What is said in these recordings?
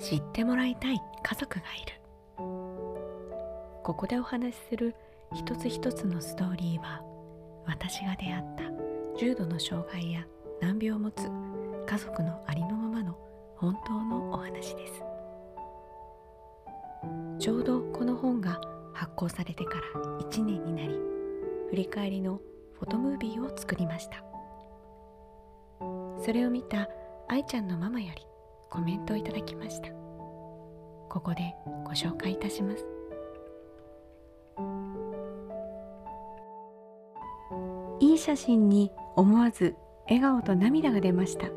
知ってもらいたい家族がいる。ここでお話しする一つ一つのストーリーは私が出会った重度の障害や難病を持つ家族のありのままの本当のお話です。ちょうどこの本が発行されてから1年になり振り返りのフォトムービーを作りました。それを見た愛ちゃんのママよりコメントをいただきました。ここでご紹介いたします。いい写真に思わず笑顔と涙が出ました。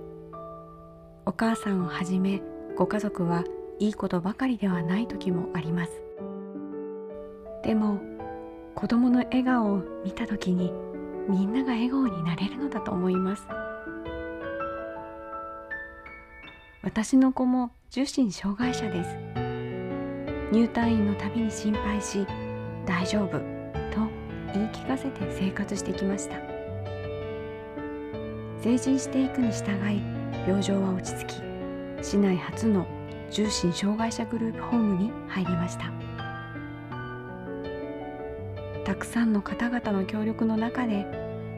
お母さんをはじめご家族はいいことばかりではない時もあります。でも子供の笑顔を見た時にみんなが笑顔になれるのだと思います。私の子も受診障害者です。入退院のたびに心配し大丈夫と言い聞かせて生活してきました。成人していくに従い病状は落ち着き市内初の重心障害者グループホームに入りました。たくさんの方々の協力の中で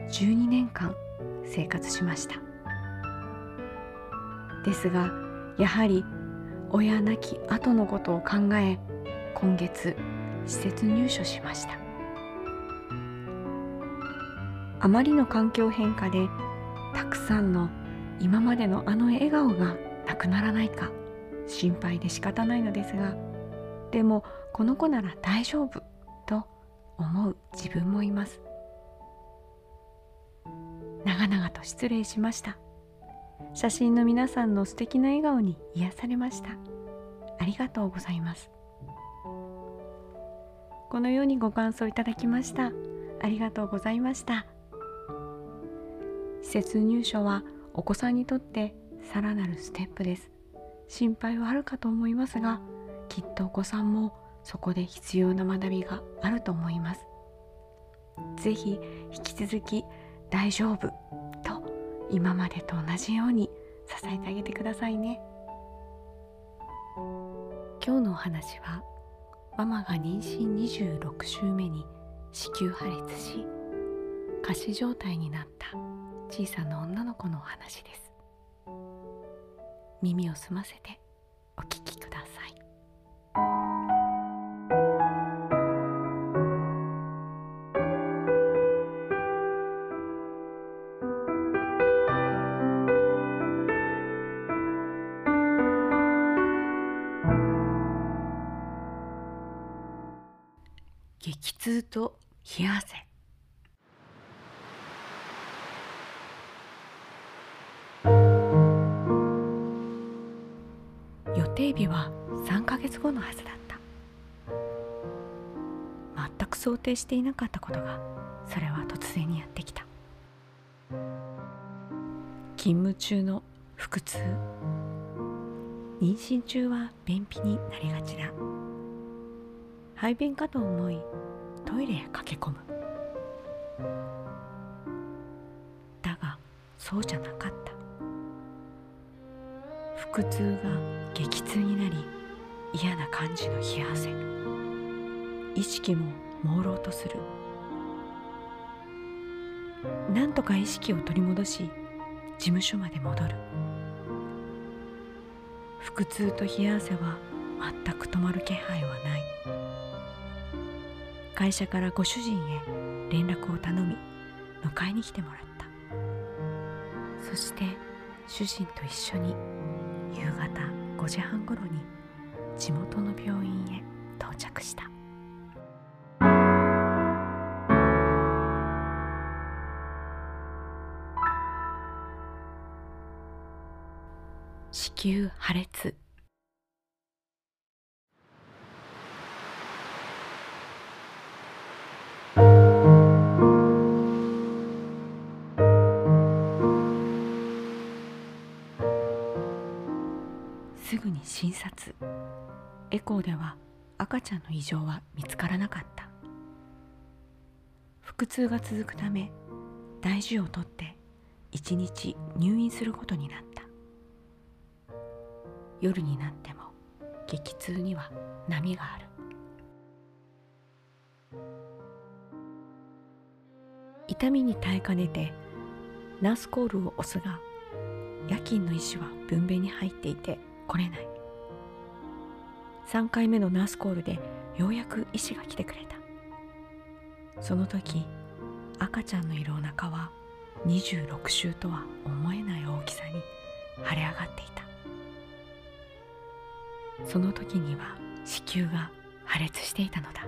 12年間生活しました。ですがやはり親亡き後のことを考え今月施設入所しました。あまりの環境変化でたくさんの今までのあの笑顔がなくならないか心配で仕方ないのですがでもこの子なら大丈夫と思う自分もいます。長々と失礼しました。写真の皆さんの素敵な笑顔に癒されました。ありがとうございます。このようにご感想いただきました。ありがとうございました。施設入所はお子さんにとってさらなるステップです。心配はあるかと思いますがきっとお子さんもそこで必要な学びがあると思います。是非引き続き大丈夫今までと同じように支えてあげてくださいね。今日のお話はママが妊娠26週目に子宮破裂し仮死状態になった小さな女の子のお話です。耳を澄ませてお聞きください。激痛と冷や汗。予定日は3ヶ月後のはずだった。全く想定していなかったことがそれは突然にやってきた。勤務中の腹痛。妊娠中は便秘になりがちだ。排便かと思いトイレへ駆け込む。だがそうじゃなかった。腹痛が激痛になり嫌な感じの冷や汗。意識も朦朧とする。なんとか意識を取り戻し事務所まで戻る。腹痛と冷や汗は全く止まる気配はない。会社からご主人へ連絡を頼み迎えに来てもらった。そして主人と一緒に夕方5時半ごろに地元の病院へ到着した。子宮破裂診察。エコーでは赤ちゃんの異常は見つからなかった。腹痛が続くため大事をとって一日入院することになった。夜になっても激痛には波がある。痛みに耐えかねてナースコールを押すが夜勤の医師は分娩に入っていて来れない。3回目のナースコールでようやく医師が来てくれた。その時赤ちゃんのいるお腹は26週とは思えない大きさに腫れ上がっていた。その時には子宮が破裂していたのだ。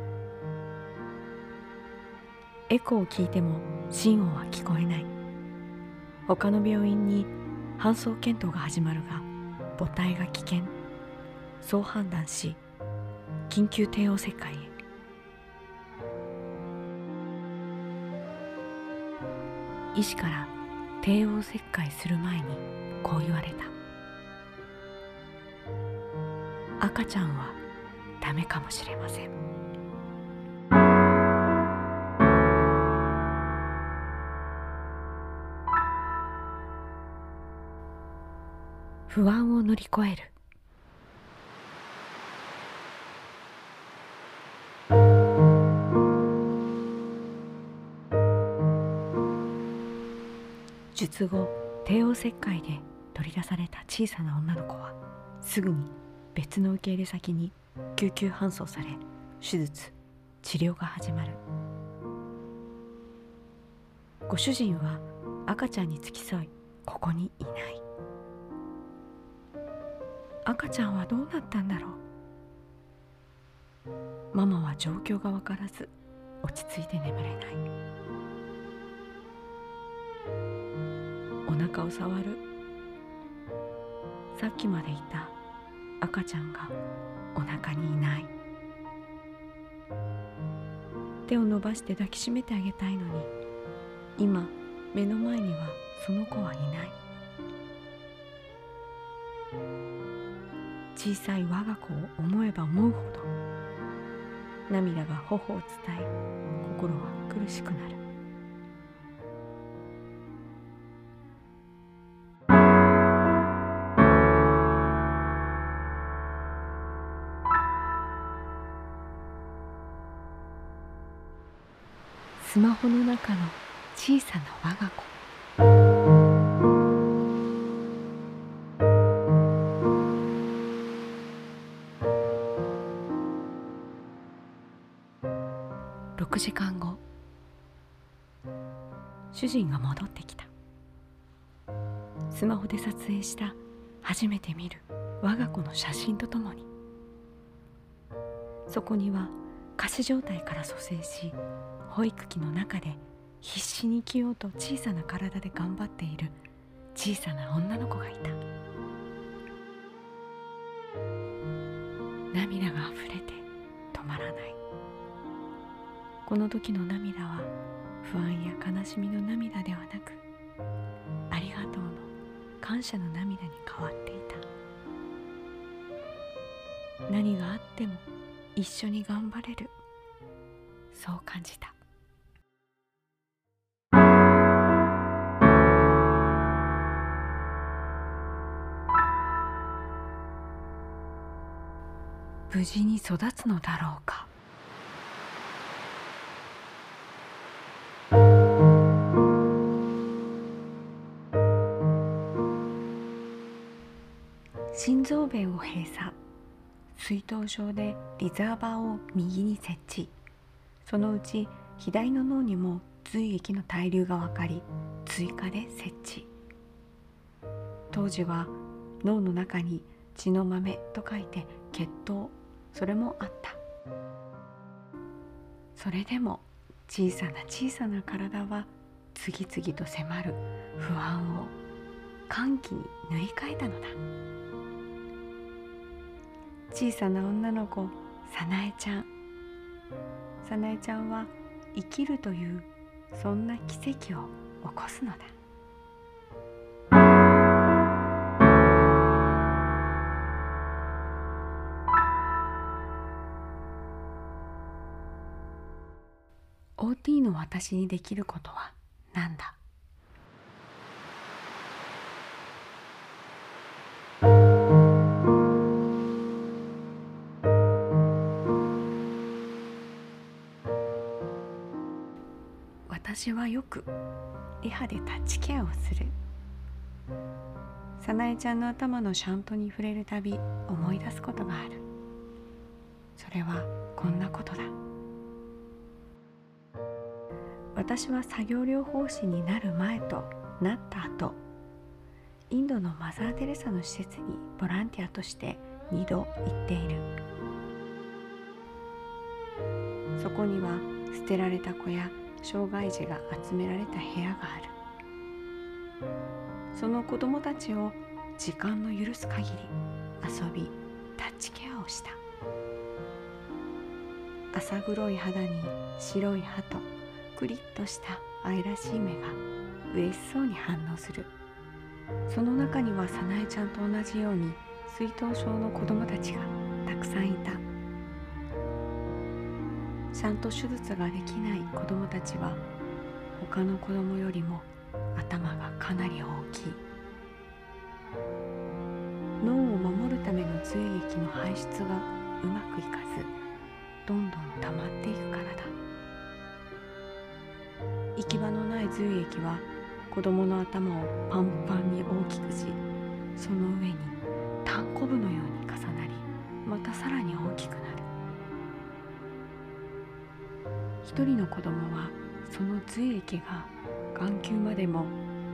エコーを聞いても心音は聞こえない。他の病院に搬送検討が始まるが母体が危険。そう判断し緊急帝王切開へ。医師から帝王切開する前にこう言われた。赤ちゃんはダメかもしれません。不安を乗り越える。術後帝王切開で取り出された小さな女の子はすぐに別の受け入れ先に救急搬送され手術治療が始まる。ご主人は赤ちゃんに付き添いここにいない。赤ちゃんはどうなったんだろう。ママは状況が分からず落ち着いて眠れない。お腹を触る。さっきまでいた赤ちゃんがお腹にいない。手を伸ばして抱きしめてあげたいのに今目の前にはその子はいない。小さい我が子を思えば思うほど涙が頬を伝え心は苦しくなる。中の小さな我が子。6時間後。主人が戻ってきた。スマホで撮影した初めて見る我が子の写真とともに。そこには仮死状態から蘇生し保育器の中で必死に生きようと小さな体で頑張っている小さな女の子がいた。涙があふれて止まらない。この時の涙は不安や悲しみの涙ではなくありがとうの感謝の涙に変わっていた。何があっても一緒に頑張れる。そう感じた。無事に育つのだろうか。心臓弁を閉鎖。水頭症でリザーバーを右に設置。そのうち左の脳にも髄液の滞留が分かり追加で設置。当時は脳の中に血の豆と書いて血糖。それもあった。それでも小さな小さな体は次々と迫る不安を歓喜に塗り替えたのだ。小さな女の子さなえちゃん。さなえちゃんは生きるというそんな奇跡を起こすのだ「の私にできることは？何だ？私はよくリハでタッチケアをする。早苗ちゃんの頭のシャントに触れるたび思い出すことがある。それはこんなことだ。私は作業療法士になる前となった後インドのマザー・テレサの施設にボランティアとして2度行っている。そこには捨てられた子や障害児が集められた部屋がある。その子供たちを時間の許す限り遊びタッチケアをした。浅黒い肌に白い歯とクリッとした愛らしい目が嬉しそうに反応する。その中には早苗ちゃんと同じように水頭症の子供たちがたくさんいた。ちゃんと手術ができない子供たちは他の子供よりも頭がかなり大きい。脳を守るための髄液の排出がうまくいかずどんどん溜まっていくからだ。行き場のない髄液は子供の頭をパンパンに大きくしその上にタンコブのように重なりまたさらに大きくなる。一人の子供はその髄液が眼球までも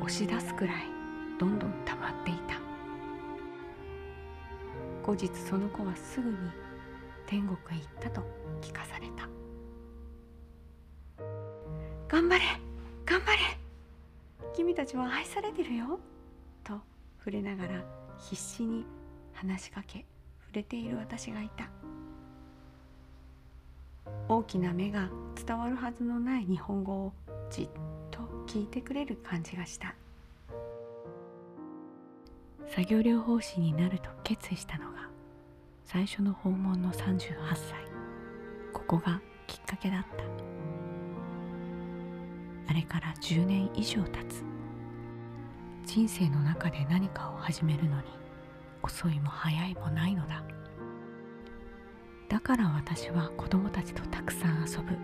押し出すくらいどんどん溜まっていた。後日その子はすぐに天国へ行ったと聞かされた。頑張れ頑張れ。君たちは愛されてるよ。と触れながら必死に話しかけ触れている私がいた。大きな目が伝わるはずのない日本語をじっと聞いてくれる感じがした。作業療法士になると決意したのが最初の訪問の38歳。ここがきっかけだったあれから10年以上経つ。人生の中で何かを始めるのに遅いも早いもないのだ。だから私は子供たちとたくさん遊ぶ。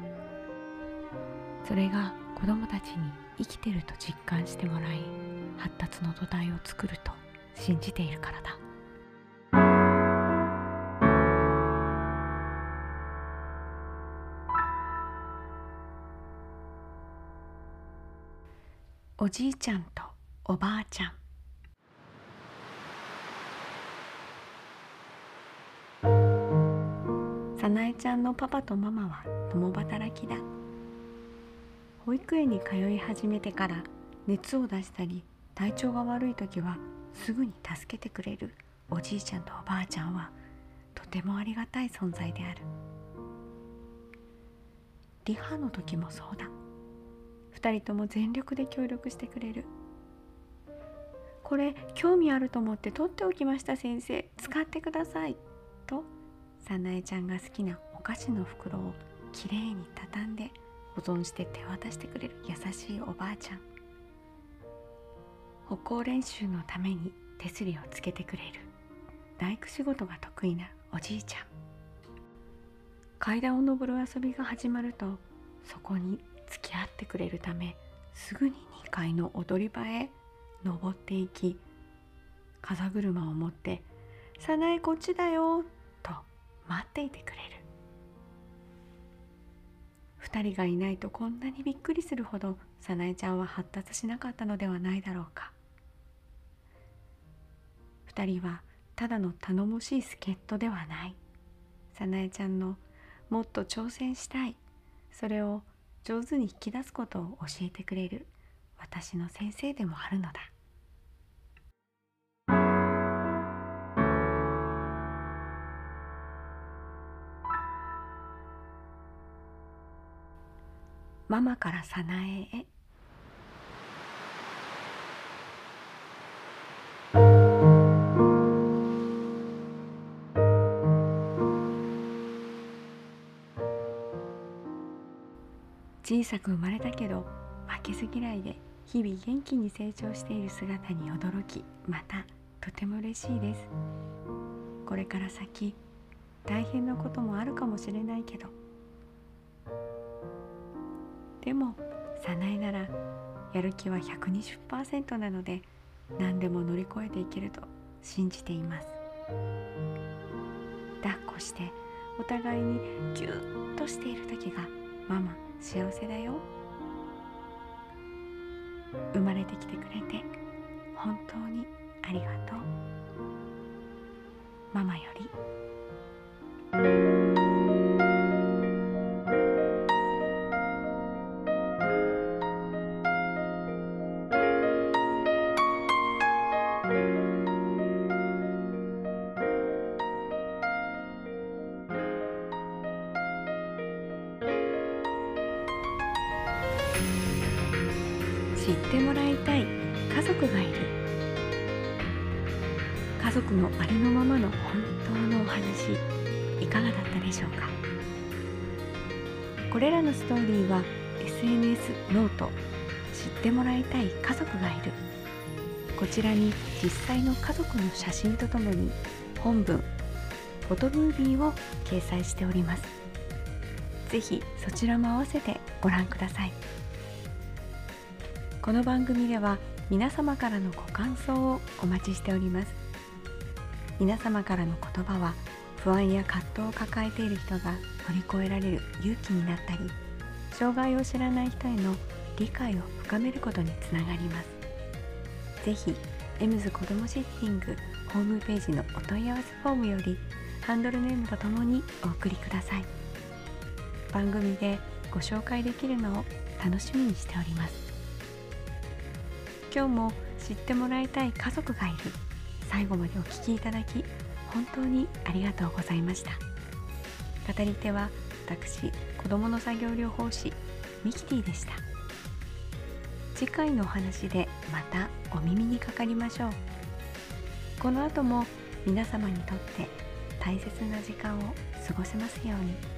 それが子供たちに生きてると実感してもらい発達の土台を作ると信じているからだ。おじいちゃんとおばあちゃん。早苗ちゃんのパパとママは共働きだ。保育園に通い始めてから熱を出したり体調が悪い時はすぐに助けてくれるおじいちゃんとおばあちゃんはとてもありがたい存在である。リハの時もそうだ。2人とも全力で協力してくれる。これ興味あると思って取っておきました先生。使ってください。と早苗ちゃんが好きなお菓子の袋をきれいに畳んで保存して手渡してくれる優しいおばあちゃん。歩行練習のために手すりをつけてくれる。大工仕事が得意なおじいちゃん。階段を上る遊びが始まるとそこに付き合ってくれるためすぐに2階の踊り場へ登っていき風車を持って「早苗こっちだよ」と待っていてくれる。2人がいないとこんなにびっくりするほど早苗ちゃんは発達しなかったのではないだろうか。2人はただの頼もしい助っ人ではない。早苗ちゃんのもっと挑戦したい。それを上手に引き出すことを教えてくれる私の先生でもあるのだ。ママから早苗へ。小さく生まれたけど負けず嫌いで日々元気に成長している姿に驚きまたとても嬉しいです。これから先大変なこともあるかもしれないけど。でも早苗ならやる気は120%なので何でも乗り越えていけると信じています。抱っこしてお互いにギュッとしている時がママ幸せだよ。生まれてきてくれて本当にありがとう。ママより。ってもらいたい家族がいる。家族のありのままの本当のお話いかがだったでしょうか？これらのストーリーは SNS ノート知ってもらいたい家族がいる。こちらに実際の家族の写真とともに本文フォトムービーを掲載しております。ぜひそちらも合わせてご覧ください。この番組では皆様からのご感想をお待ちしております。皆様からの言葉は不安や葛藤を抱えている人が乗り越えられる勇気になったり障害を知らない人への理解を深めることにつながります。ぜひエムズ子どもシッティングホームページのお問い合わせフォームよりハンドルネームとともにお送りください。番組でご紹介できるのを楽しみにしております。今日も知ってもらいたい家族がいる。最後までお聞きいただき本当にありがとうございました。語り手は私子どもの作業療法士ミキティでした。次回のお話でまたお耳にかかりましょう。この後も皆様にとって大切な時間を過ごせますように。